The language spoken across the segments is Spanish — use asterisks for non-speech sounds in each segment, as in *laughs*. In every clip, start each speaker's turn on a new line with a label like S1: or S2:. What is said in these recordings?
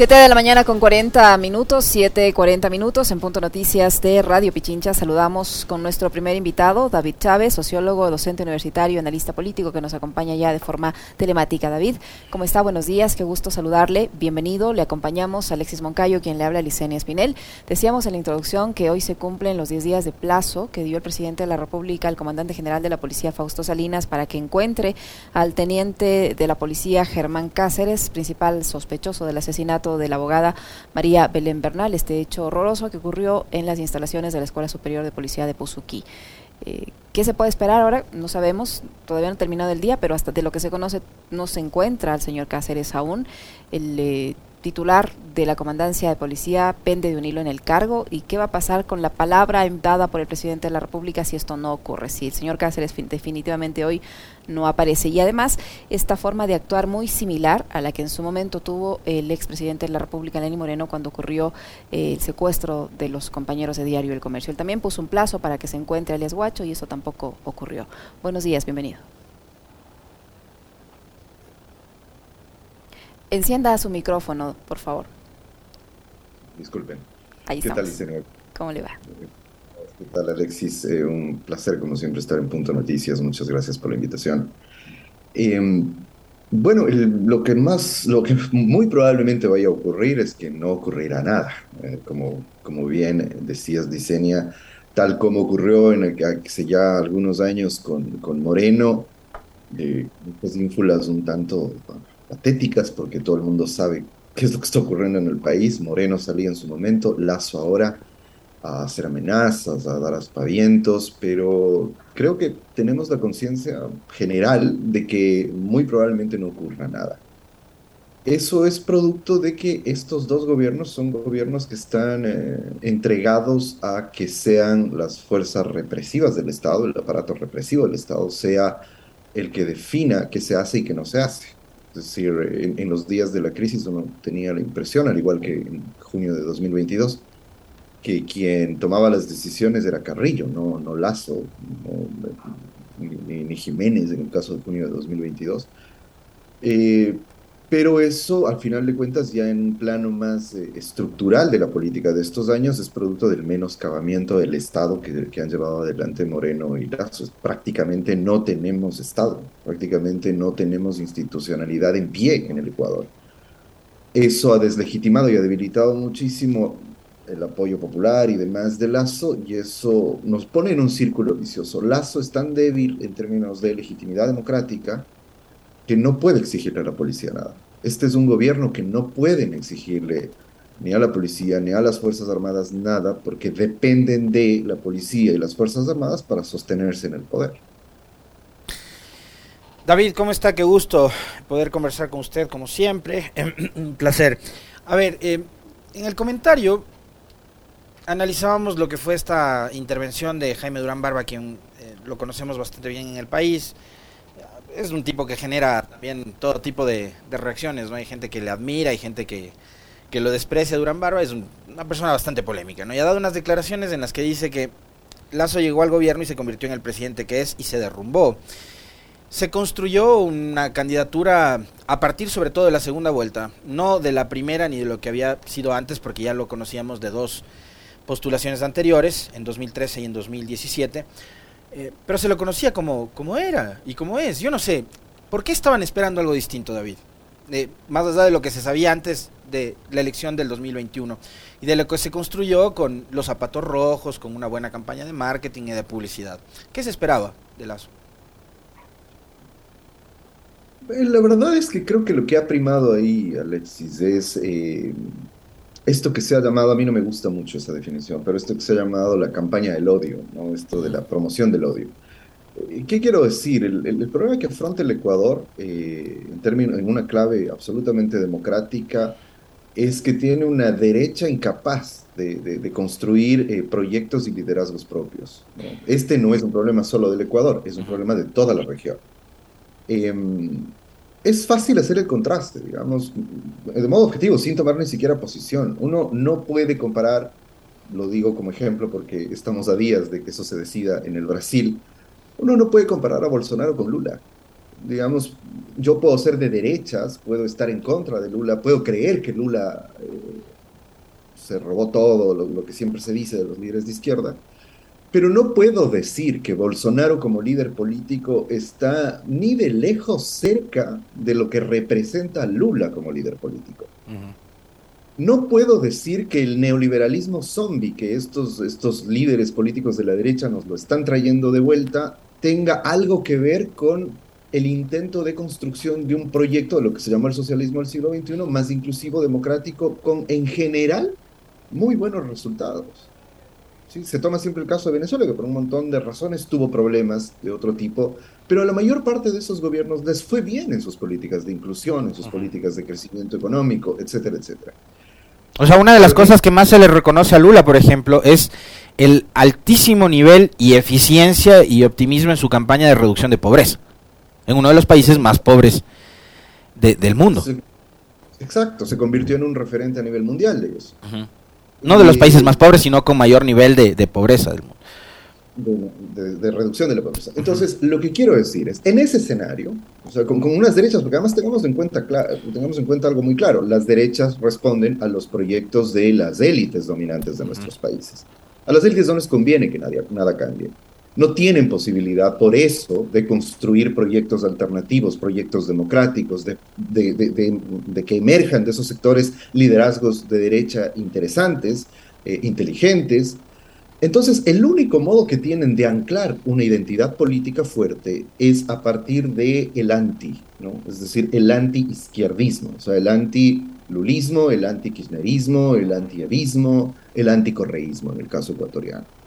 S1: 7 de la mañana con 40 minutos, 7.40 minutos en Punto Noticias de Radio Pichincha. Saludamos con nuestro primer invitado, David Chávez, sociólogo, docente universitario, analista político que nos acompaña ya de forma telemática. David, ¿cómo está? Buenos días, qué gusto saludarle. Bienvenido. Le acompañamos a Alexis Moncayo, quien le habla a Licenia Espinel. Decíamos en la introducción que hoy se cumplen los 10 días de plazo que dio el presidente de la República al comandante general de la policía, Fausto Salinas, para que encuentre al teniente de la policía, Germán Cáceres, principal sospechoso del asesinato de la abogada María Belén Bernal, este hecho horroroso que ocurrió en las instalaciones de la Escuela Superior de Policía de Puzuquí. Eh, ¿Qué se puede esperar ahora? No sabemos, todavía no ha terminado el día, pero hasta de lo que se conoce no se encuentra al señor Cáceres aún. El eh, titular de la comandancia de policía pende de un hilo en el cargo y qué va a pasar con la palabra dada por el presidente de la República si esto no ocurre, si el señor Cáceres definitivamente hoy no aparece. Y además esta forma de actuar muy similar a la que en su momento tuvo el expresidente de la República, Lenín Moreno, cuando ocurrió eh, el secuestro de los compañeros de Diario El Comercio. Él también puso un plazo para que se encuentre alias Guacho y eso tampoco ocurrió. Buenos días, bienvenido. Encienda su micrófono, por favor.
S2: Disculpen.
S1: Ahí
S2: ¿Qué
S1: estamos.
S2: tal,
S1: ¿Cómo le va?
S2: ¿Qué tal, Alexis? Eh, un placer, como siempre, estar en Punto Noticias. Muchas gracias por la invitación. Eh, bueno, el- lo que más, lo que muy probablemente vaya a ocurrir es que no ocurrirá nada. Eh, como, como bien decías, Diseña, tal como ocurrió en el, hace ya algunos años con, con Moreno, eh, pues ínfulas un tanto patéticas porque todo el mundo sabe qué es lo que está ocurriendo en el país. Moreno salía en su momento, Lazo ahora a hacer amenazas, a dar aspavientos, pero creo que tenemos la conciencia general de que muy probablemente no ocurra nada. Eso es producto de que estos dos gobiernos son gobiernos que están eh, entregados a que sean las fuerzas represivas del Estado, el aparato represivo del Estado, sea el que defina qué se hace y qué no se hace. Es decir, en, los días de la crisis uno tenía la impresión, al igual que en junio de 2022, que quien tomaba las decisiones era Carrillo, no, no Lazo, no, ni, ni, Jiménez en el caso de junio de 2022. Eh, pero eso, al final de cuentas, ya en un plano más eh, estructural de la política de estos años, es producto del menoscabamiento del Estado que, que, han llevado adelante Moreno y Lazo. Prácticamente no tenemos Estado, prácticamente no tenemos institucionalidad en pie en el Ecuador. Eso ha deslegitimado y ha debilitado muchísimo el apoyo popular y demás de Lazo, y eso nos pone en un círculo vicioso. Lazo es tan débil en términos de legitimidad democrática que no puede exigirle a la policía nada. Este es un gobierno que no pueden exigirle ni a la policía ni a las Fuerzas Armadas nada, porque dependen de la policía y las Fuerzas Armadas para sostenerse en el poder.
S3: David, ¿cómo está? Qué gusto poder conversar con usted, como siempre. *clears throat* Un placer. A ver, eh, en el comentario analizábamos lo que fue esta intervención de Jaime Durán Barba, quien eh, lo conocemos bastante bien en el país. Es un tipo que genera también todo tipo de, reacciones, ¿no? Hay gente que le admira, hay gente que, que lo desprecia. Durán Barba es un, una persona bastante polémica, ¿no? Y ha dado unas declaraciones en las que dice que Lazo llegó al gobierno y se convirtió en el presidente que es y se derrumbó. Se construyó una candidatura a partir sobre todo de la segunda vuelta, no de la primera ni de lo que había sido antes, porque ya lo conocíamos de dos postulaciones anteriores, en 2013 y en 2017, eh, pero se lo conocía como, como era y como es. Yo no sé, ¿por qué estaban esperando algo distinto, David? Eh, más allá de lo que se sabía antes de la elección del 2021 y de lo que se construyó con los zapatos rojos, con una buena campaña de marketing y de publicidad. ¿Qué se esperaba de Lazo?
S2: La verdad es que creo que lo que ha primado ahí, Alexis, es eh, esto que se ha llamado, a mí no me gusta mucho esa definición, pero esto que se ha llamado la campaña del odio, ¿no? esto de la promoción del odio. ¿Qué quiero decir? El, el, el problema que afronta el Ecuador, eh, en, términos, en una clave absolutamente democrática, es que tiene una derecha incapaz de, de, de construir eh, proyectos y liderazgos propios. ¿no? Este no es un problema solo del Ecuador, es un problema de toda la región. Eh, es fácil hacer el contraste, digamos, de modo objetivo, sin tomar ni siquiera posición. Uno no puede comparar, lo digo como ejemplo porque estamos a días de que eso se decida en el Brasil, uno no puede comparar a Bolsonaro con Lula. digamos, yo puedo ser de derechas, puedo estar en contra de Lula, puedo creer que Lula eh, se robó todo, lo, que siempre se dice de los líderes de izquierda, pero no puedo decir que Bolsonaro como líder político está ni de lejos cerca de lo que representa Lula como líder político. No puedo decir que el neoliberalismo zombie que estos, estos líderes políticos de la derecha nos lo están trayendo de vuelta tenga algo que ver con el intento de construcción de un proyecto de lo que se llamó el socialismo del siglo XXI más inclusivo, democrático, con en general muy buenos resultados. ¿Sí? Se toma siempre el caso de Venezuela, que por un montón de razones tuvo problemas de otro tipo, pero a la mayor parte de esos gobiernos les fue bien en sus políticas de inclusión, en sus políticas de crecimiento económico, etcétera, etcétera.
S3: O sea, una de las cosas que más se le reconoce a Lula, por ejemplo, es el altísimo nivel y eficiencia y optimismo en su campaña de reducción de pobreza, en uno de los países más pobres del mundo.
S2: exacto, se convirtió en un referente a nivel mundial de eso.
S3: No de los países más pobres, sino con mayor nivel de, pobreza del mundo.
S2: De, reducción de la pobreza. Entonces, lo que quiero decir es, en ese escenario, o sea, con, unas derechas, porque además tengamos en, cuenta, tengamos en cuenta algo muy claro, las derechas responden a los proyectos de las élites dominantes de nuestros países. A las élites no les conviene que nadie, nada cambie no tienen posibilidad, por eso, de construir proyectos alternativos, proyectos democráticos, de, que emerjan de esos sectores liderazgos de derecha interesantes, eh, inteligentes. Entonces, el único modo que tienen de anclar una identidad política fuerte es a partir del el anti, ¿no? es decir, el anti-izquierdismo, o sea, el anti-lulismo, el anti-kirchnerismo, el anti-evismo, el anti-correísmo en el caso ecuatoriano.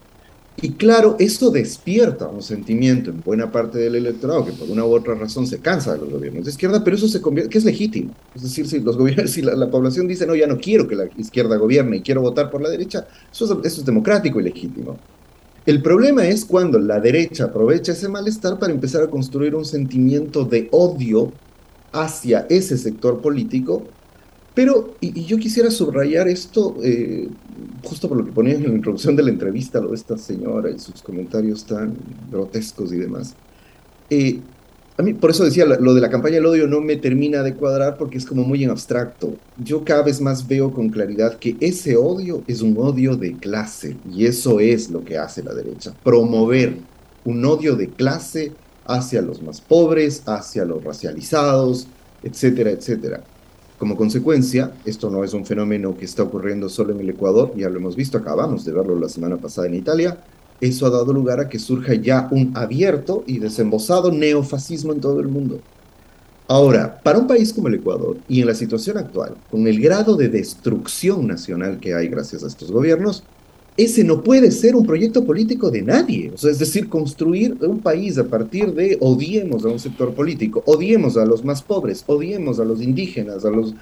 S2: Y claro, eso despierta un sentimiento en buena parte del electorado que por una u otra razón se cansa de los gobiernos de izquierda, pero eso se convierte, que es legítimo. Es decir, si los gobiernos, *laughs* si la, población dice, no, ya no quiero que la izquierda gobierne y quiero votar por la derecha, eso es, eso es democrático y legítimo. El problema es cuando la derecha aprovecha ese malestar para empezar a construir un sentimiento de odio hacia ese sector político pero, y, yo quisiera subrayar esto, eh, justo por lo que ponía en la introducción de la entrevista, lo de esta señora y sus comentarios tan grotescos y demás. Eh, a mí, por eso decía, lo de la campaña del odio no me termina de cuadrar porque es como muy en abstracto. Yo cada vez más veo con claridad que ese odio es un odio de clase y eso es lo que hace la derecha, promover un odio de clase hacia los más pobres, hacia los racializados, etcétera, etcétera. Como consecuencia, esto no es un fenómeno que está ocurriendo solo en el Ecuador, ya lo hemos visto, acabamos de verlo la semana pasada en Italia, eso ha dado lugar a que surja ya un abierto y desembosado neofascismo en todo el mundo. Ahora, para un país como el Ecuador y en la situación actual, con el grado de destrucción nacional que hay gracias a estos gobiernos, ese no puede ser un proyecto político de nadie. O sea, es decir, construir un país a partir de odiemos a un sector político, odiemos a los más pobres, odiemos a los indígenas, a los,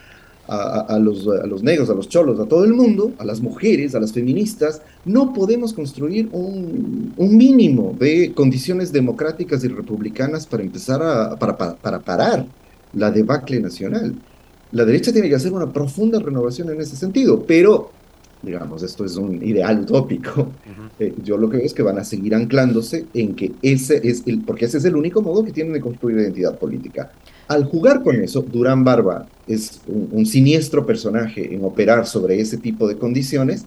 S2: a, los, a los negros, a los cholos, a todo el mundo, a las mujeres, a las feministas. No podemos construir un, un mínimo de condiciones democráticas y republicanas para empezar a para, para parar la debacle nacional. La derecha tiene que hacer una profunda renovación en ese sentido, pero digamos, esto es un ideal utópico. Eh, yo lo que veo es que van a seguir anclándose en que ese es el, porque ese es el único modo que tienen de construir identidad política. Al jugar con eso, Durán Barba es un, siniestro personaje en operar sobre ese tipo de condiciones.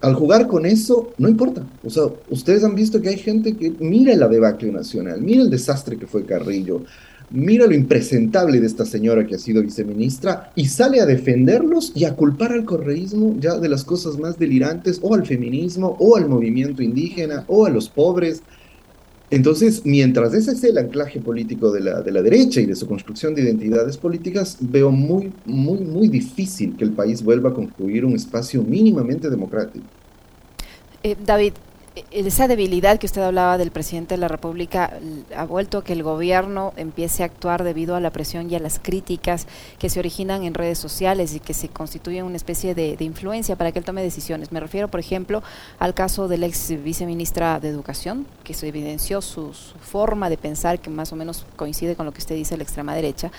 S2: Al jugar con eso, no importa. O sea, ustedes han visto que hay gente que mira la debacle nacional, mira el desastre que fue Carrillo, mira lo impresentable de esta señora que ha sido viceministra y sale a defenderlos y a culpar al correísmo ya de las cosas más delirantes, o al feminismo, o al movimiento indígena, o a los pobres. Entonces, mientras ese es el anclaje político de la, de la derecha y de su construcción de identidades políticas, veo muy, muy, muy difícil que el país vuelva a construir un espacio mínimamente democrático.
S1: Eh, David, esa debilidad que usted hablaba del presidente de la República ha vuelto a que el gobierno empiece a actuar debido a la presión y a las críticas que se originan en redes sociales y que se constituyen una especie de, influencia para que él tome decisiones. Me refiero, por ejemplo, al caso del ex viceministra de Educación, que se evidenció su, forma de pensar que más o menos coincide con lo que usted dice de la extrema derecha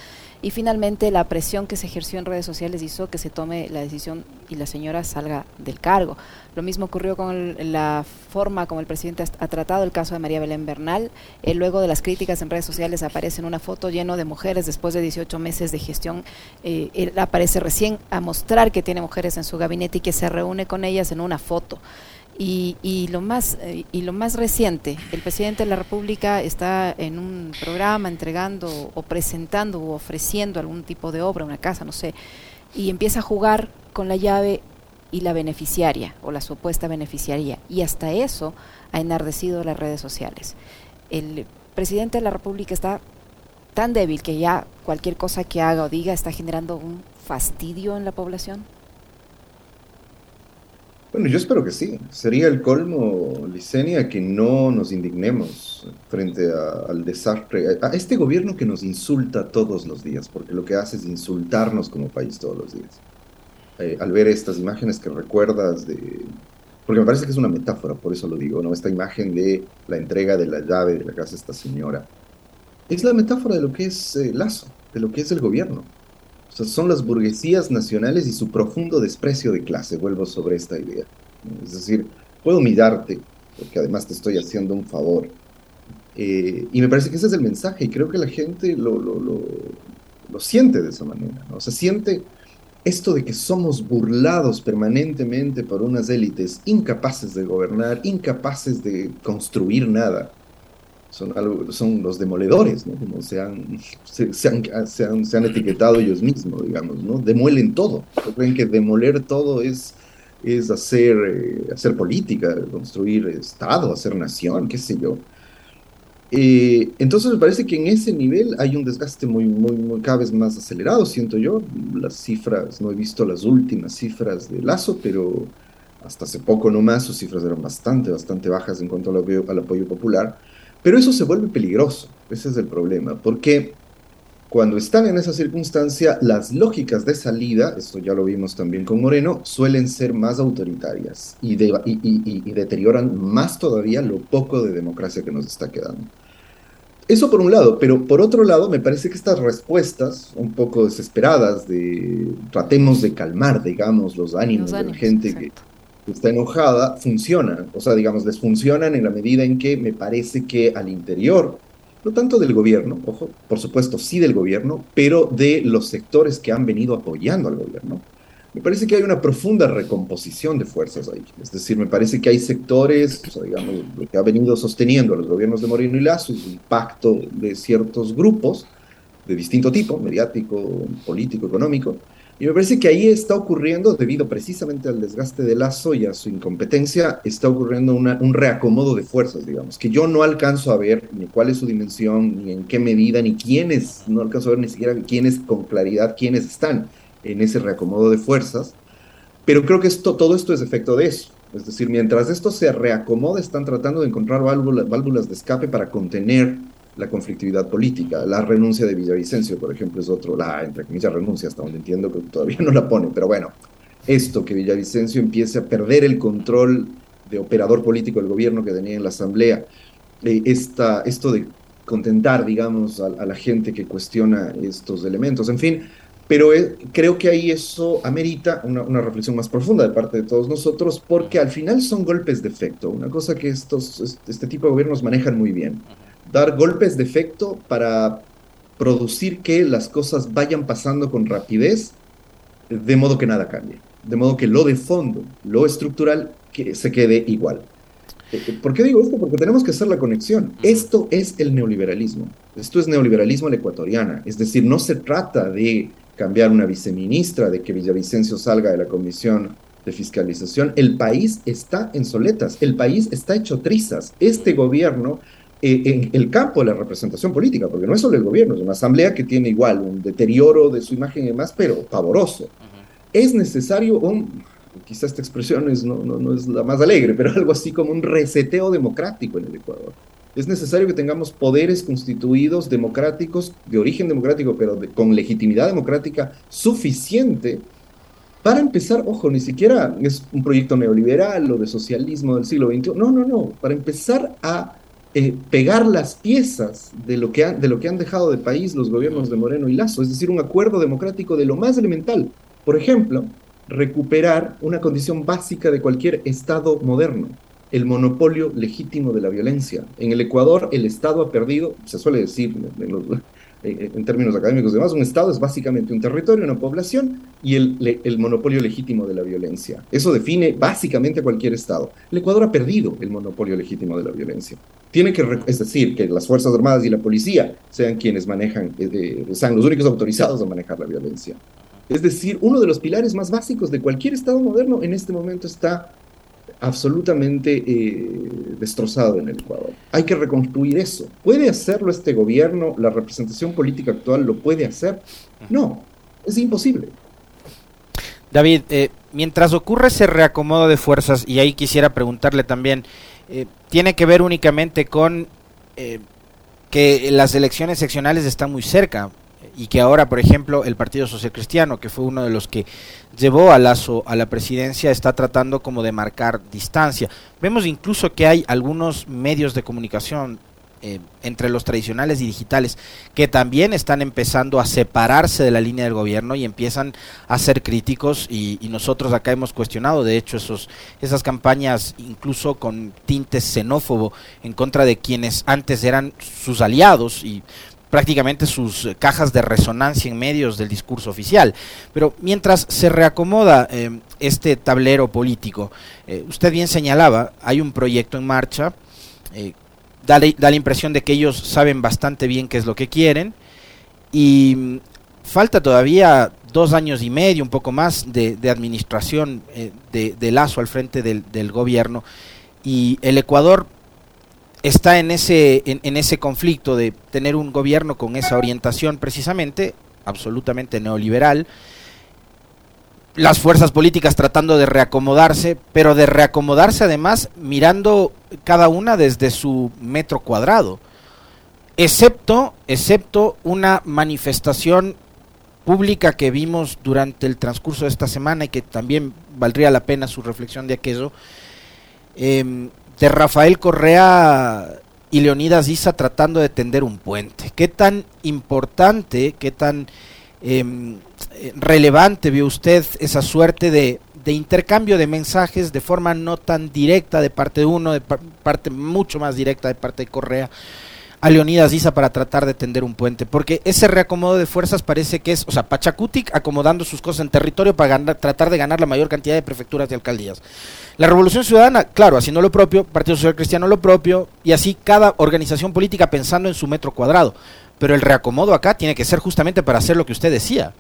S1: y finalmente la presión que se ejerció en redes sociales hizo que se tome la decisión y la señora salga del cargo. Lo mismo ocurrió con la forma como el presidente ha, tratado el caso de María Belén Bernal. Eh, luego de las críticas en redes sociales aparece en una foto lleno de mujeres después de 18 meses de gestión. Eh, él aparece recién a mostrar que tiene mujeres en su gabinete y que se reúne con ellas en una foto. Y, y, lo más eh, y lo más reciente, el presidente de la República está en un programa entregando o presentando o ofreciendo algún tipo de obra, una casa, no sé, y empieza a jugar con la llave y la beneficiaria o la supuesta beneficiaria. Y hasta eso ha enardecido las redes sociales. El presidente de la República está tan débil que ya cualquier cosa que haga o diga está generando un fastidio en la población.
S2: Bueno, yo espero que sí. Sería el colmo, Licenia, que no nos indignemos frente al desastre, a este gobierno que nos insulta todos los días, porque lo que hace es insultarnos como país todos los días. Eh, al ver estas imágenes que recuerdas. Porque me parece que es una metáfora, por eso lo digo, ¿no? Esta imagen de la entrega de la llave de la casa de esta señora. Es la metáfora de lo que es eh, Lazo, de lo que es el gobierno son las burguesías nacionales y su profundo desprecio de clase. Vuelvo sobre esta idea. Es decir, puedo mirarte, porque además te estoy haciendo un favor. Eh, y me parece que ese es el mensaje, y creo que la gente lo, lo, lo, siente de esa manera. ¿no? O sea, siente esto de que somos burlados permanentemente por unas élites incapaces de gobernar, incapaces de construir nada son, son los demoledores, ¿no? Como se han, se, han, se, han, etiquetado ellos mismos, digamos, ¿no? Demuelen todo. Creen que demoler todo es, es hacer, eh, hacer política, construir Estado, hacer nación, qué sé yo. Eh, entonces me parece que en ese nivel hay un desgaste muy, muy, muy, cada vez más acelerado, siento yo. Las cifras, no he visto las últimas cifras de Lazo, pero hasta hace poco nomás sus cifras eran bastante, bastante bajas en cuanto al al apoyo popular. Pero eso se vuelve peligroso, ese es el problema, porque cuando están en esa circunstancia, las lógicas de salida, esto ya lo vimos también con Moreno, suelen ser más autoritarias y, y, deterioran más todavía lo poco de democracia que nos está quedando. Eso por un lado, pero por otro lado me parece que estas respuestas un poco desesperadas de tratemos de calmar, digamos, los ánimos, de la gente que está enojada, funcionan. O sea, digamos, les funcionan en la medida en que me parece que al interior, no tanto del gobierno, ojo, por supuesto sí del gobierno, pero de los sectores que han venido apoyando al gobierno, me parece que hay una profunda recomposición de fuerzas ahí. Es decir, me parece que hay sectores, o sea, digamos, lo que ha venido sosteniendo a los gobiernos de Moreno y Lazo es un pacto de ciertos grupos de distinto tipo, mediático, político, económico, y me parece que ahí está ocurriendo, debido precisamente al desgaste de Lazo y a su incompetencia, está ocurriendo un reacomodo de fuerzas, digamos, que yo no alcanzo a ver ni cuál es su dimensión, ni en qué medida, ni quiénes, no alcanzo a ver ni siquiera quiénes con claridad, quiénes están en ese reacomodo de fuerzas, pero creo que esto, todo esto es efecto de eso. Es decir, mientras esto se reacomoda, están tratando de encontrar válvulas de escape para contener la conflictividad política. La renuncia de Villavicencio, por ejemplo, es otro, la, entre comillas, renuncia, hasta donde entiendo que todavía no la pone, pero bueno, esto, que Villavicencio empiece a perder el control de operador político del gobierno que tenía en la Asamblea, eh, esta, esto de contentar, digamos, a, la gente que cuestiona estos elementos, en fin, pero eh, creo que ahí eso amerita una, una, reflexión más profunda de parte de todos nosotros, porque al final son golpes de efecto, una cosa que estos, este tipo de gobiernos manejan muy bien dar golpes de efecto para producir que las cosas vayan pasando con rapidez, de modo que nada cambie, de modo que lo de fondo, lo estructural, que se quede igual. Eh, eh, ¿Por qué digo esto? Porque tenemos que hacer la conexión. Esto es el neoliberalismo. Esto es neoliberalismo al ecuatoriana. Es decir, no se trata de cambiar una viceministra, de que Villavicencio salga de la comisión de fiscalización. El país está en soletas, el país está hecho trizas. Este gobierno en el campo de la representación política, porque no es solo el gobierno, es una asamblea que tiene igual un deterioro de su imagen y demás, pero pavoroso. Es necesario un, quizás esta expresión es, no, no, es la más alegre, pero algo así como un reseteo democrático en el Ecuador. Es necesario que tengamos poderes constituidos democráticos, de origen democrático, pero con legitimidad democrática suficiente para empezar, ojo, ni siquiera es un proyecto neoliberal o de socialismo del siglo XXI, no, no, no, para empezar a eh, pegar las piezas de lo, que de lo que han dejado de país los gobiernos de Moreno y Lazo, es decir, un acuerdo democrático de lo más elemental. Por ejemplo, recuperar una condición básica de cualquier Estado moderno, el monopolio legítimo de la violencia. En el Ecuador el Estado ha perdido, se suele decir en, términos académicos y demás, un Estado es básicamente un territorio, una población y el, el, monopolio legítimo de la violencia. Eso define básicamente a cualquier Estado. El Ecuador ha perdido el monopolio legítimo de la violencia. Tiene que, es decir, que las Fuerzas Armadas y la policía sean quienes manejan, eh, sean los únicos autorizados a manejar la violencia. Es decir, uno de los pilares más básicos de cualquier Estado moderno en este momento está absolutamente eh, destrozado en el Ecuador. Hay que reconstruir eso. ¿Puede hacerlo este gobierno? ¿La representación política actual lo puede hacer? No, es imposible.
S3: David, eh, mientras ocurre ese reacomodo de fuerzas, y ahí quisiera preguntarle también, eh, ¿tiene que ver únicamente con que las elecciones seccionales están muy cerca? Y que ahora, por ejemplo, el Partido Social Cristiano, que fue uno de los que llevó a Lazo a la presidencia, está tratando como de marcar distancia. Vemos incluso que hay algunos medios de comunicación eh, entre los tradicionales y digitales que también están empezando a separarse de la línea del gobierno y empiezan a ser críticos y, y, nosotros acá hemos cuestionado de hecho esos esas campañas incluso con tintes xenófobo en contra de quienes antes eran sus aliados y prácticamente sus eh, cajas de resonancia en medios del discurso oficial. Pero mientras se reacomoda eh, este tablero político, eh, usted bien señalaba, hay un proyecto en marcha, da, la impresión de que ellos saben bastante bien qué es lo que quieren y mm, falta todavía dos años y medio, un poco más, de, administración de, Lazo al frente del gobierno y el Ecuador está en ese, en, ese conflicto de tener un gobierno con esa orientación precisamente, absolutamente neoliberal, las fuerzas políticas tratando de reacomodarse, pero de reacomodarse además mirando cada una desde su metro cuadrado, excepto, excepto una manifestación pública que vimos durante el transcurso de esta semana y que también valdría la pena su reflexión de aquello, eh, de Rafael Correa y Leonidas Isa tratando de tender un puente. ¿Qué tan importante, qué tan em, relevante vio usted esa suerte de, de, intercambio de mensajes de forma no tan directa de parte de uno, de parte mucho más directa de parte de Correa? A Leonidas Isa para tratar de tender un puente, porque ese reacomodo de fuerzas parece que es, o sea, Pachacutic acomodando sus cosas en territorio para tratar de ganar la mayor cantidad de prefecturas y alcaldías. La Revolución Ciudadana, claro, haciendo lo propio, Partido Social Cristiano lo propio, y así cada organización política pensando en su metro cuadrado. Pero el reacomodo acá tiene que ser justamente para hacer lo que usted decía,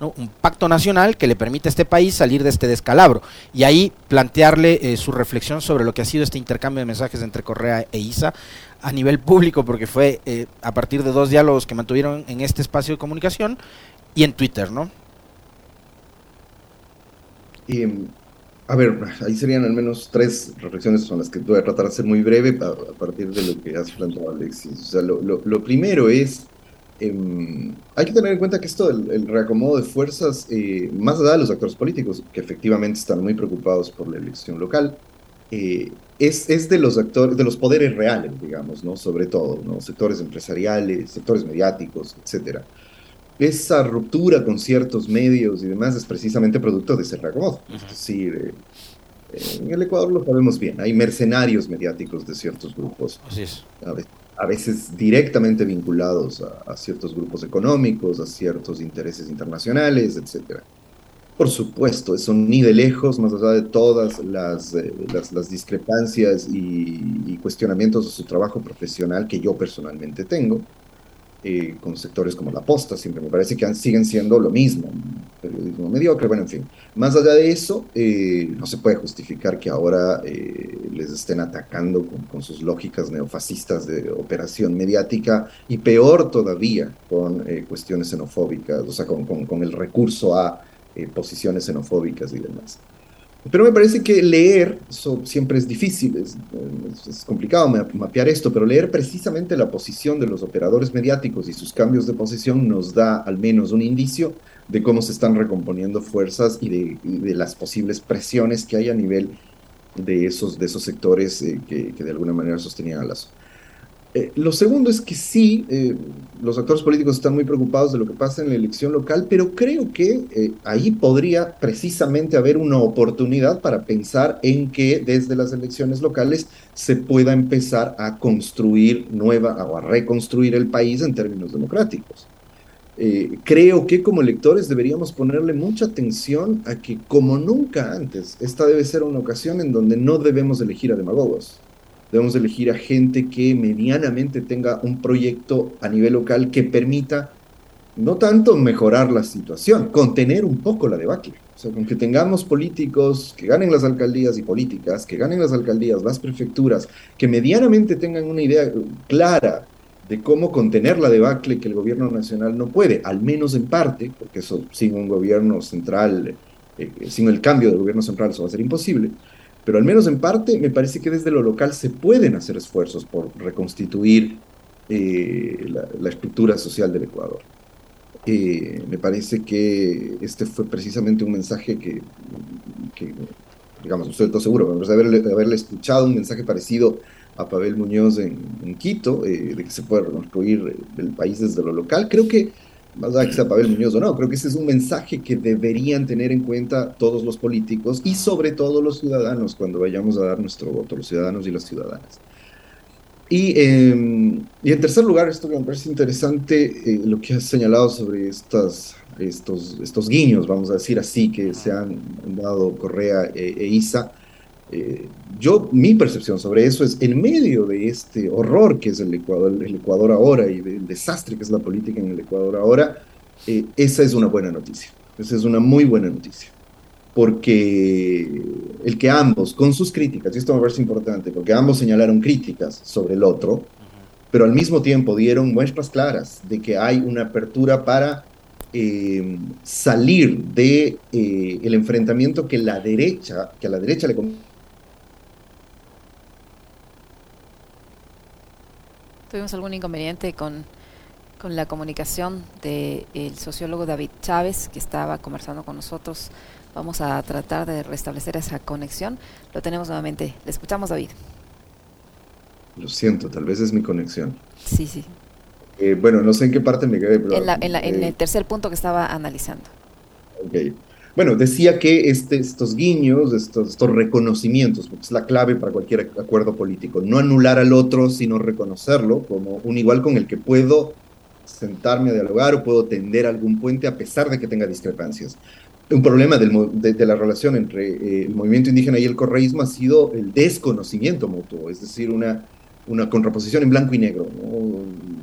S3: un pacto nacional que le permite a este país salir de este descalabro y ahí plantearle eh, su reflexión sobre lo que ha sido este intercambio de mensajes entre Correa e ISA a nivel público, porque fue eh, a partir de dos diálogos que mantuvieron en este espacio de comunicación y en Twitter, ¿no?
S2: Y, a ver, ahí serían al menos tres reflexiones, son las que voy a tratar de ser muy breve a, partir de lo que has planteado, Alexis. Lo, primero es, em, hay que tener en cuenta que esto del reacomodo de fuerzas, eh, más allá de los actores políticos, que efectivamente están muy preocupados por la elección local, eh, es, es, de los actores, de los poderes reales, digamos, ¿no? Sobre todo, ¿no? Sectores empresariales, sectores mediáticos, etcétera. Esa ruptura con ciertos medios y demás es precisamente producto de. Es decir, eh, en el Ecuador lo sabemos bien, hay mercenarios mediáticos de ciertos grupos.
S3: Así es.
S2: A veces, directamente vinculados a, a, ciertos grupos económicos, a ciertos intereses internacionales, etcétera. Por supuesto, eso ni de lejos, más allá de todas las, eh, las, discrepancias y, cuestionamientos de su trabajo profesional que yo personalmente tengo, eh, con sectores como la posta, siempre me parece que siguen siendo lo mismo, periodismo mediocre, bueno, en fin. Más allá de eso, eh, no se puede justificar que ahora les estén atacando con, sus lógicas neofascistas de operación mediática y peor todavía con cuestiones xenofóbicas, o sea, con, con el recurso a eh, posiciones xenofóbicas y demás. Pero me parece que leer, eso siempre es difícil, es, complicado mapear esto, pero leer precisamente la posición de los operadores mediáticos y sus cambios de posición nos da al menos un indicio de cómo se están recomponiendo fuerzas y de, de las posibles presiones que hay a nivel de esos, de esos sectores eh, que, de alguna manera sostenían a. Eh, lo segundo es que sí, eh, los actores políticos están muy preocupados de lo que pasa en la elección local, pero creo que eh, ahí podría precisamente haber una oportunidad para pensar en que desde las elecciones locales se pueda empezar a construir nueva o a reconstruir el país en términos democráticos. creo que como electores deberíamos ponerle mucha atención a que como nunca antes, esta debe ser una ocasión en donde no debemos elegir a demagogos debemos elegir a gente que medianamente tenga un proyecto a nivel local que permita no tanto mejorar la situación, contener un poco la debacle. O sea, con que tengamos políticos que ganen las alcaldías y políticas, que ganen las alcaldías, las prefecturas, que medianamente tengan una idea clara de cómo contener la debacle que el gobierno nacional no puede, al menos en parte, porque eso sin un gobierno central, eh, sin el cambio del gobierno central, eso va a ser imposible pero al menos en parte me parece que desde lo local se pueden hacer esfuerzos por reconstituir eh, la, estructura social del Ecuador. Eh, me parece que este fue precisamente un mensaje que, digamos, no estoy todo seguro, pero haberle, haberle escuchado un mensaje parecido a Pavel Muñoz en, Quito, eh, de que se puede reconstruir el país desde lo local, creo que más allá que sea Pavel Muñoz o no, creo que ese es un mensaje que deberían tener en cuenta todos los políticos y sobre todo los ciudadanos cuando vayamos a dar nuestro voto, los ciudadanos y las ciudadanas. Y, em, en tercer lugar, esto que me parece interesante, eh, lo que has señalado sobre estas, estos, estos guiños, vamos a decir así, que se han dado Correa e, e Isa eh, yo, mi percepción sobre eso es, en medio de este horror que es el Ecuador, el Ecuador ahora y del desastre que es la política en el Ecuador ahora, eh, esa es una buena noticia. Esa es una muy buena noticia. Porque el que ambos, con sus críticas, y esto me parece importante, porque ambos señalaron críticas sobre el otro, pero al mismo tiempo dieron muestras claras de que hay una apertura para eh, salir de el enfrentamiento que la derecha, que a la derecha le
S1: Tuvimos algún inconveniente con, la comunicación del sociólogo David Chávez, que estaba conversando con nosotros. Vamos a tratar de restablecer esa conexión. Lo tenemos nuevamente. Le escuchamos, David.
S2: Lo siento, tal vez es mi conexión.
S1: Sí, sí.
S2: Eh, bueno, no sé en qué parte me quedé,
S1: pero... En, en eh, el tercer punto que estaba analizando.
S2: Ok. Bueno, decía que este, estos guiños, estos, estos reconocimientos, porque es la clave para cualquier acuerdo político, no anular al otro, sino reconocerlo como un igual con el que puedo sentarme a dialogar o puedo tender algún puente a pesar de que tenga discrepancias. Un problema del, de, la relación entre eh, el movimiento indígena y el correísmo ha sido el desconocimiento mutuo, es decir, una, una contraposición en blanco y negro.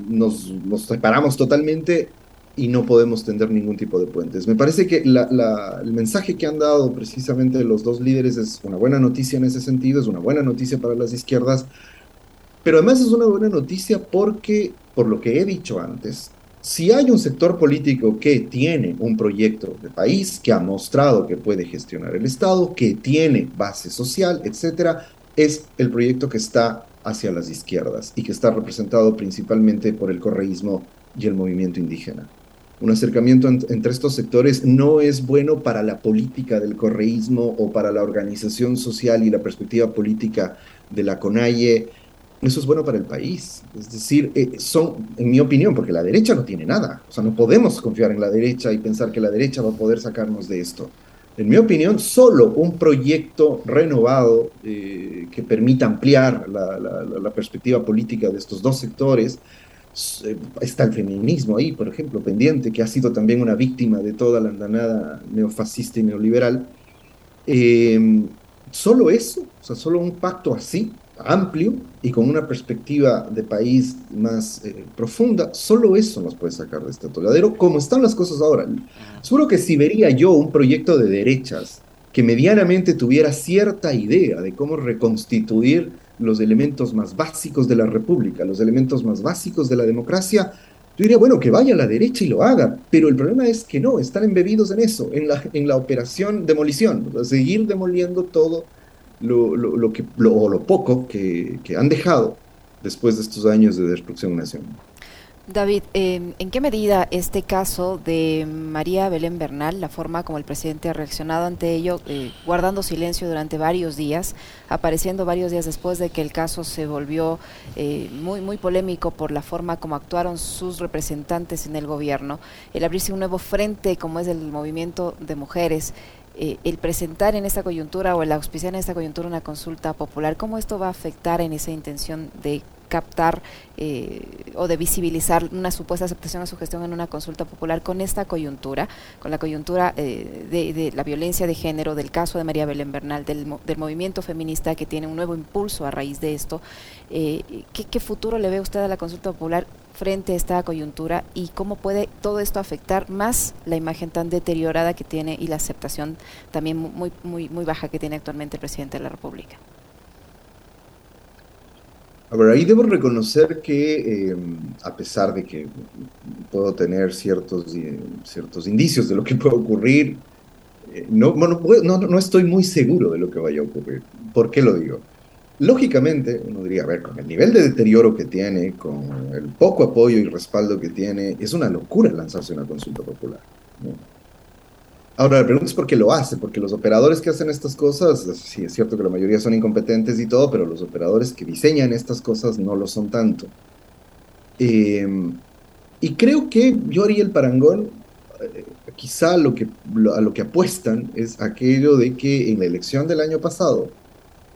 S2: Nos, nos separamos totalmente y no podemos tender ningún tipo de puentes. Me parece que el mensaje que han dado precisamente los dos líderes es una buena noticia en ese sentido, es una buena noticia para las izquierdas, pero además es una buena noticia porque, por lo que he dicho antes, si hay un sector político que tiene un proyecto de país, que ha mostrado que puede gestionar el Estado, que tiene base social, etcétera, es el proyecto que está hacia las izquierdas y que está representado principalmente por el correísmo y el movimiento indígena un acercamiento entre estos sectores no es bueno para la política del correísmo o para la organización social y la perspectiva política de la CONAIE. Eso es bueno para el país. Es decir, eh, son, en mi opinión, porque la derecha no tiene nada. O sea, no podemos confiar en la derecha y pensar que la derecha va a poder sacarnos de esto. En mi opinión, solo un proyecto renovado eh, que permita ampliar la perspectiva política de estos dos sectores está el feminismo ahí, por ejemplo, pendiente, que ha sido también una víctima de toda la andanada neofascista y neoliberal. Eh, solo eso, o sea, solo un pacto así, amplio y con una perspectiva de país más eh, profunda, solo eso nos puede sacar de este atoladero, como están las cosas ahora. Seguro que si vería yo un proyecto de derechas que medianamente tuviera cierta idea de cómo reconstituir los elementos más básicos de la república, los elementos más básicos de la democracia, yo diría, bueno, que vaya a la derecha y lo haga, pero el problema es que no, están embebidos en eso, en la, en la operación demolición, seguir demoliendo todo lo, lo, que, lo, lo poco que, que han dejado después de estos años de destrucción nacional.
S1: David, em, ¿en qué medida este caso de María Belén Bernal, la forma como el presidente ha reaccionado ante ello, eh, guardando silencio durante varios días, apareciendo varios días después de que el caso se volvió eh, muy, muy polémico por la forma como actuaron sus representantes en el gobierno, el abrirse un nuevo frente como es el movimiento de mujeres, eh, el presentar en esta coyuntura o el auspiciar en esta coyuntura una consulta popular, ¿cómo esto va a afectar en esa intención de captar eh, o de visibilizar una supuesta aceptación a su gestión en una consulta popular con esta coyuntura, con la coyuntura eh, de, la violencia de género, del caso de María Belén Bernal, del, movimiento feminista que tiene un nuevo impulso a raíz de esto. Eh, ¿qué, futuro le ve usted a la consulta popular frente a esta coyuntura y cómo puede todo esto afectar más la imagen tan deteriorada que tiene y la aceptación también muy, muy, muy baja que tiene actualmente el presidente de la República?
S2: A ver, ahí debo reconocer que, em, a pesar de que puedo tener ciertos, eh, ciertos indicios de lo que *laughs* puede ocurrir, eh, no, no, no, estoy muy seguro de lo que vaya a ocurrir. ¿Por qué lo digo? Lógicamente, uno diría, a ver, con el nivel de deterioro que tiene, con el poco apoyo y respaldo que tiene, es una locura lanzarse una consulta popular. Ahora, la pregunta es por qué lo hace, porque los operadores que hacen estas cosas, sí es cierto que la mayoría son incompetentes y todo, pero los operadores que diseñan estas cosas no lo son tanto. Em, y creo que yo haría el parangón, eh, quizá lo que, a lo que apuestan es aquello de que en la elección del año pasado,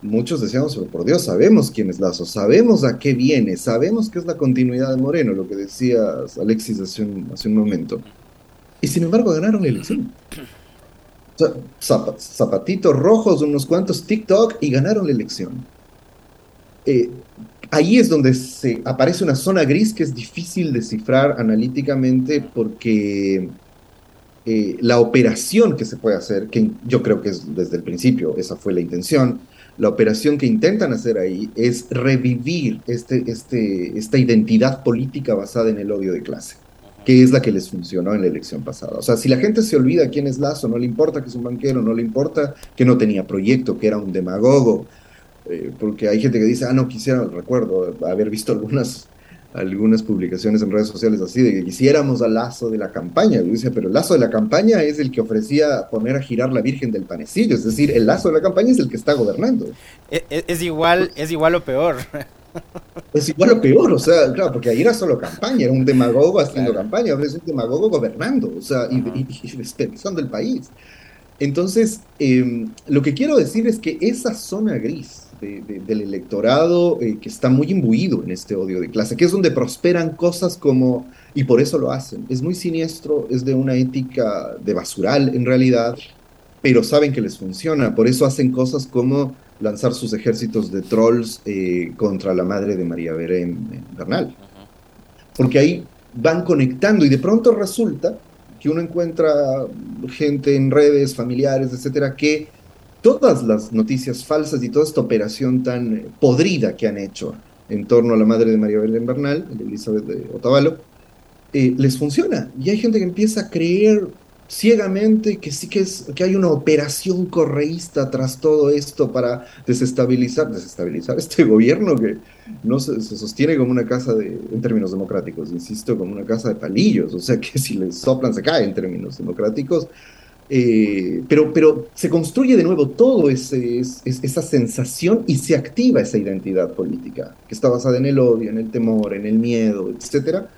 S2: muchos decíamos, por Dios, sabemos quién es Lazo, sabemos a qué viene, sabemos que es la continuidad de Moreno, lo que decía Alexis hace un, hace un momento. Y sin embargo ganaron la elección. zapatitos rojos, unos cuantos TikTok y ganaron la elección. Eh, ahí es donde se aparece una zona gris que es difícil descifrar analíticamente porque eh, la operación que se puede hacer, que yo creo que es desde el principio, esa fue la intención, la operación que intentan hacer ahí es revivir este, este, esta identidad política basada en el odio de clase que es la que les funcionó en la elección pasada. O sea, si la gente se olvida quién es Lazo, no le importa que es un banquero, no le importa que no tenía proyecto, que era un demagogo, eh, porque hay gente que dice, ah, no quisiera, recuerdo haber visto algunas, algunas publicaciones en redes sociales así, de que quisiéramos al Lazo de la campaña. Yo decía, pero el Lazo de la campaña es el que ofrecía poner a girar la Virgen del Panecillo, es decir, el Lazo de la campaña es el que está gobernando.
S3: Es, e, es igual, es igual o peor.
S2: Es igual o peor, o sea, claro, porque ahí era solo campaña, era un demagogo haciendo campaña, ahora es un demagogo gobernando, o sea, y, y, el país. Entonces, em, lo que quiero decir es que esa zona gris del electorado eh, que está muy imbuido en este odio de clase, que es donde prosperan cosas como, y por eso lo hacen, es muy siniestro, es de una ética de basural en realidad, pero saben que les funciona, por eso hacen cosas como lanzar sus ejércitos de trolls eh, contra la madre de María Belén Bernal. Porque ahí van conectando y de pronto resulta que uno encuentra gente en redes, familiares, etcétera, que todas las noticias falsas y toda esta operación tan podrida que han hecho en torno a la madre de María Belén Bernal, Elizabeth de Otavalo, eh, les funciona. Y hay gente que empieza a creer ciegamente que sí que, es, que hay una operación correísta tras todo esto para desestabilizar, desestabilizar este *laughs* gobierno que no se, sostiene como una casa de, en términos democráticos, insisto, como una casa de palillos, o sea que si les soplan se cae en términos democráticos. Eh, pero, pero se construye de nuevo todo esa sensación y se activa esa identidad política que está basada en el odio, en el temor, en el miedo, etcétera,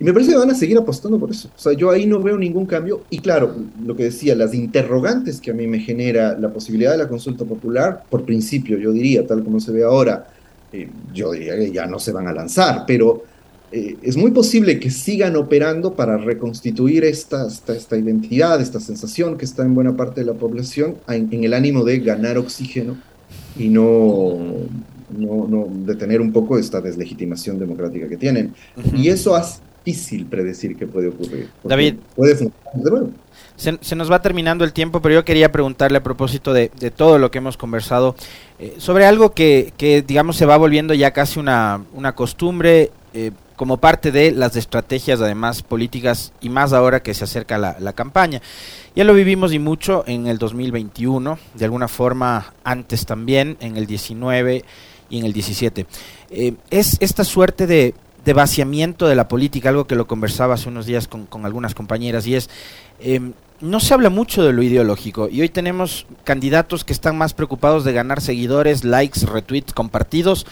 S2: y me parece que van a seguir apostando por eso. O sea, yo ahí no veo ningún cambio. Y claro, lo que decía, las interrogantes que a mí me genera la posibilidad de la consulta popular, por principio, yo diría, tal como se ve ahora, eh, yo diría que ya no se van a lanzar, pero eh, es muy posible que sigan operando para reconstituir esta, esta, identidad, esta sensación que está en buena parte de la población, en, el ánimo de ganar oxígeno y no, no, no, detener un poco esta deslegitimación democrática que tienen. Y eso hace difícil predecir qué puede ocurrir.
S3: David,
S2: puede de nuevo.
S3: Se, nos va terminando el tiempo, pero yo quería preguntarle a propósito de, todo lo que hemos conversado eh, sobre algo que, digamos, se va volviendo ya casi una, una costumbre eh, como parte de las estrategias, además, políticas y más ahora que se acerca la, la campaña. Ya lo vivimos y mucho en el 2021, de alguna forma antes también, en el 19 y en el 17. Eh, es esta suerte de de vaciamiento de la política, algo que lo conversaba hace unos días con, algunas compañeras, y es, em, no se habla mucho de lo ideológico, y hoy tenemos candidatos que están más preocupados de ganar seguidores, likes, retweets, compartidos,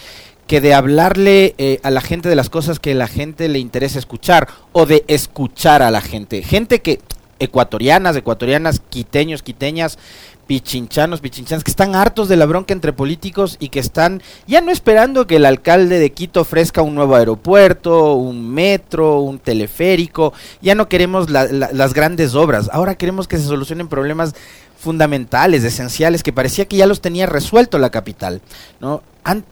S3: que de hablarle eh, a la gente de las cosas que la gente le interesa escuchar, o de escuchar a la gente. Gente que, ecuatorianas, ecuatorianas, quiteños, quiteñas, pichinchanos, pichinchanas, que están hartos de la bronca entre políticos y que están ya no esperando que el alcalde de Quito ofrezca un nuevo aeropuerto, un metro, un teleférico, ya no queremos las grandes obras, ahora queremos que se solucionen problemas fundamentales, esenciales, que parecía que ya los tenía resuelto la capital, ¿no?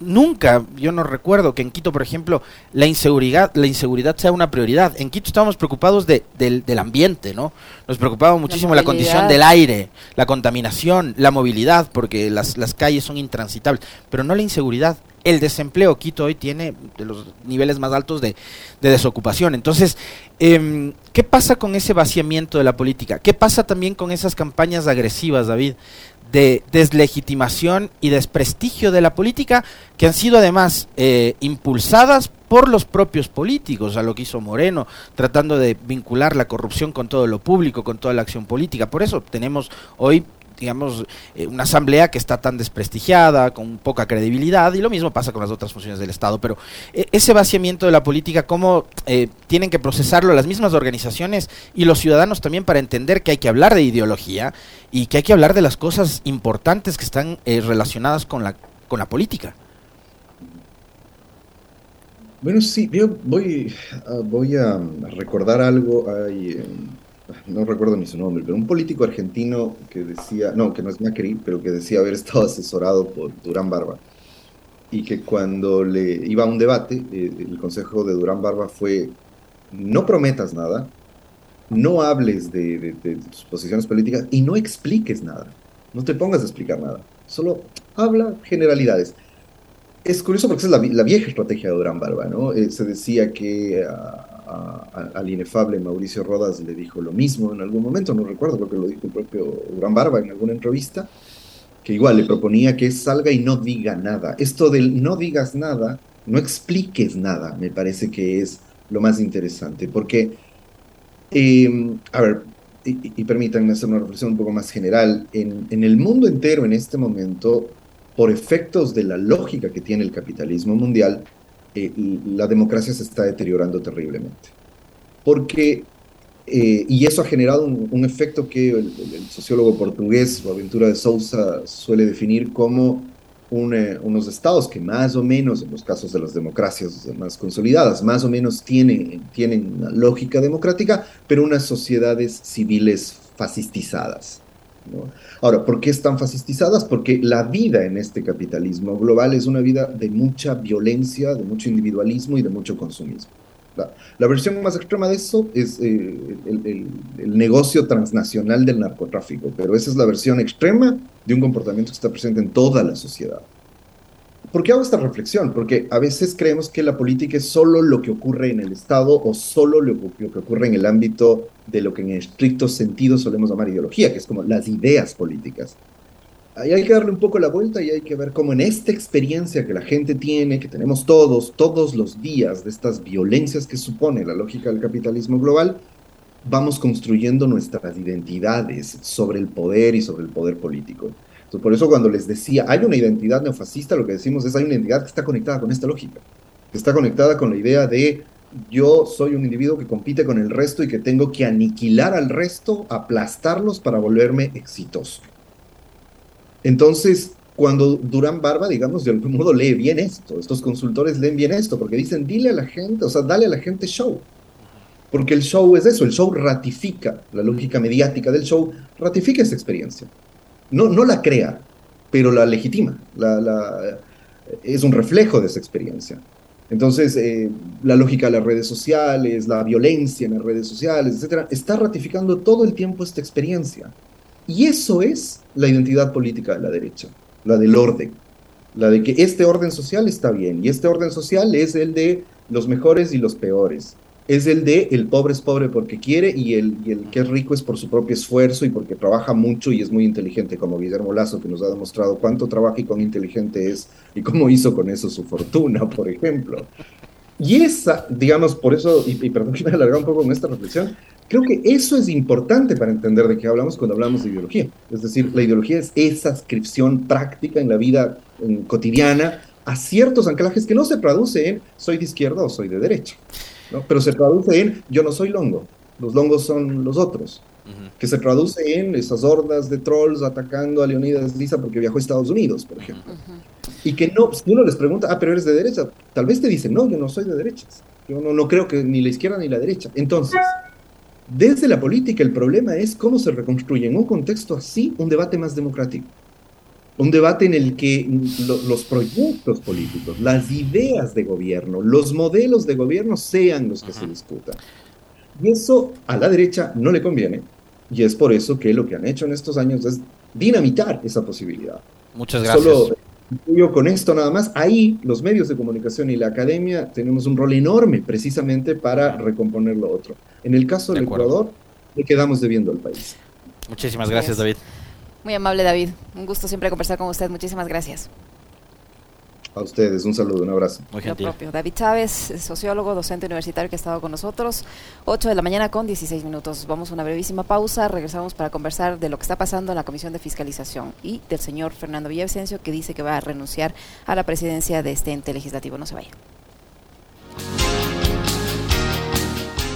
S3: Nunca, yo no recuerdo que en Quito, por ejemplo, la inseguridad, la inseguridad sea una prioridad. En Quito estábamos preocupados de, del, del, ambiente, ¿no? Nos preocupaba muchísimo la, condición del aire, la contaminación, la movilidad, porque las, las calles son intransitables, pero no la inseguridad. El desempleo, Quito hoy tiene de los niveles más altos de, de desocupación. Entonces, eh, ¿qué pasa con ese vaciamiento de la política? ¿Qué pasa también con esas campañas agresivas, David? De deslegitimación y desprestigio de la política que han sido además eh, impulsadas por los propios políticos, a lo que hizo Moreno, tratando de vincular la corrupción con todo lo público, con toda la acción política. Por eso tenemos hoy digamos, eh, una asamblea que está tan desprestigiada, con poca credibilidad, y lo mismo pasa con las otras funciones del Estado. Pero eh, ese vaciamiento de la política, ¿cómo eh, tienen que procesarlo las mismas organizaciones y los ciudadanos también para entender que hay que hablar de ideología y que hay que hablar de las cosas importantes que están relacionadas con la, con la política?
S2: Bueno, sí, yo voy, ah, voy a recordar algo. Hay, no recuerdo ni su nombre, pero un político argentino que decía, no, que no es Macri, pero que decía haber estado asesorado por Durán Barba. Y que cuando le iba a un debate, eh, el consejo de Durán Barba fue, no prometas nada, no hables de, tus posiciones políticas y no expliques nada. No te pongas a explicar nada. Solo habla generalidades. Es curioso porque esa es la, vieja estrategia de Durán Barba, ¿no? Eh, se decía que al inefable Mauricio Rodas le dijo lo mismo en algún momento, no recuerdo, creo que lo dijo el propio Gran Barba en alguna entrevista, que igual le proponía que salga y no diga nada. Esto del no digas nada, no expliques nada, me parece que es lo más interesante, porque, em, a ver, y, permítanme hacer una reflexión un poco más general, en, en el mundo entero en este momento, por efectos de la lógica que tiene el capitalismo mundial, eh, la democracia se está deteriorando terriblemente. Porque, eh, y eso ha generado un, efecto que el, sociólogo portugués Aventura de Sousa suele definir como eh, unos estados que más o menos, en los casos de las democracias más consolidadas, más o menos tienen, tienen una lógica democrática, pero unas sociedades civiles fascistizadas. Ahora, ¿por qué están fascistizadas? Porque la vida en este capitalismo global es una vida de mucha violencia, de mucho individualismo y de mucho consumismo. La, versión más extrema de eso es eh, el, el, negocio transnacional del narcotráfico, pero esa es la versión extrema de un comportamiento que está presente en toda la sociedad. ¿Por qué hago esta reflexión? Porque a veces creemos que la política es solo lo que ocurre en el Estado o solo lo que ocurre en el ámbito de lo que en estricto sentido solemos llamar ideología, que es como las ideas políticas. Ahí hay que darle un poco la vuelta y hay que ver cómo en esta experiencia que la gente tiene, que tenemos todos, todos los días, de estas violencias que supone la lógica del capitalismo global, vamos construyendo nuestras identidades sobre el poder y sobre el poder político por eso cuando les decía, hay una identidad neofascista, lo que decimos es, hay una identidad que está conectada con esta lógica, que está conectada con la idea de yo soy un individuo que compite con el resto y que tengo que aniquilar al resto, aplastarlos para volverme exitoso. Entonces, cuando Durán Barba, digamos, de algún modo lee bien esto, estos consultores leen bien esto, porque dicen, dile a la gente, o sea, dale a la gente show. Porque el show es eso, el show ratifica, la lógica mediática del show ratifica esa experiencia no, no la crea, pero la legitima, es un reflejo de esa experiencia. Entonces, eh, la lógica de las redes sociales, la violencia en las redes sociales, etcétera, está ratificando todo el tiempo esta experiencia. Y eso es la identidad política de la derecha, la del orden, la de que este orden social está bien y este orden social es el de los mejores y los peores es el de el pobre es pobre porque quiere y el, el que es rico es por su propio esfuerzo y porque trabaja mucho y es muy inteligente, como Guillermo Lazo, que nos ha demostrado cuánto trabaja y cuán inteligente es y cómo hizo con eso su fortuna, por ejemplo. Y esa, digamos, por eso, y, y perdón que me he alargado un poco con esta reflexión, creo que eso es importante para entender de qué hablamos cuando hablamos de ideología. Es decir, la ideología es esa ascripción práctica en la vida cotidiana a ciertos anclajes que no se traduce en soy de izquierda o soy de derecha, ¿no? pero se traduce en yo no soy longo, los longos son los otros, que se traduce en esas hordas de trolls atacando a Leonidas Lisa porque viajó a Estados Unidos, por ejemplo. Y que no, si uno les pregunta, ah, pero eres de derecha, tal vez te dicen, no, yo no soy de derechas, yo no, no creo que ni la izquierda ni la derecha. Entonces, desde la política el problema es cómo se reconstruye en un contexto así un debate más democrático un debate en el que los proyectos políticos, las ideas de gobierno, los modelos de gobierno sean los que se discutan. Y eso a la derecha no le conviene. Y es por eso que lo que han hecho en estos años es dinamitar esa posibilidad.
S3: Muchas gracias.
S2: Solo yo con esto nada más, ahí los medios de comunicación y la academia tenemos un rol enorme precisamente para recomponer lo otro. En el caso del Ecuador, le quedamos debiendo al país.
S3: Muchísimas gracias, David.
S1: Muy amable, David. Un gusto siempre conversar con usted. Muchísimas gracias.
S2: A ustedes, un saludo, un abrazo.
S1: Muy Lo propio. David Chávez, sociólogo, docente universitario que ha estado con nosotros. 8 de la mañana con 16 minutos. Vamos a una brevísima pausa. Regresamos para conversar de lo que está pasando en la Comisión de Fiscalización y del señor Fernando Villavicencio que dice que va a renunciar a la presidencia de este ente legislativo. No se vaya.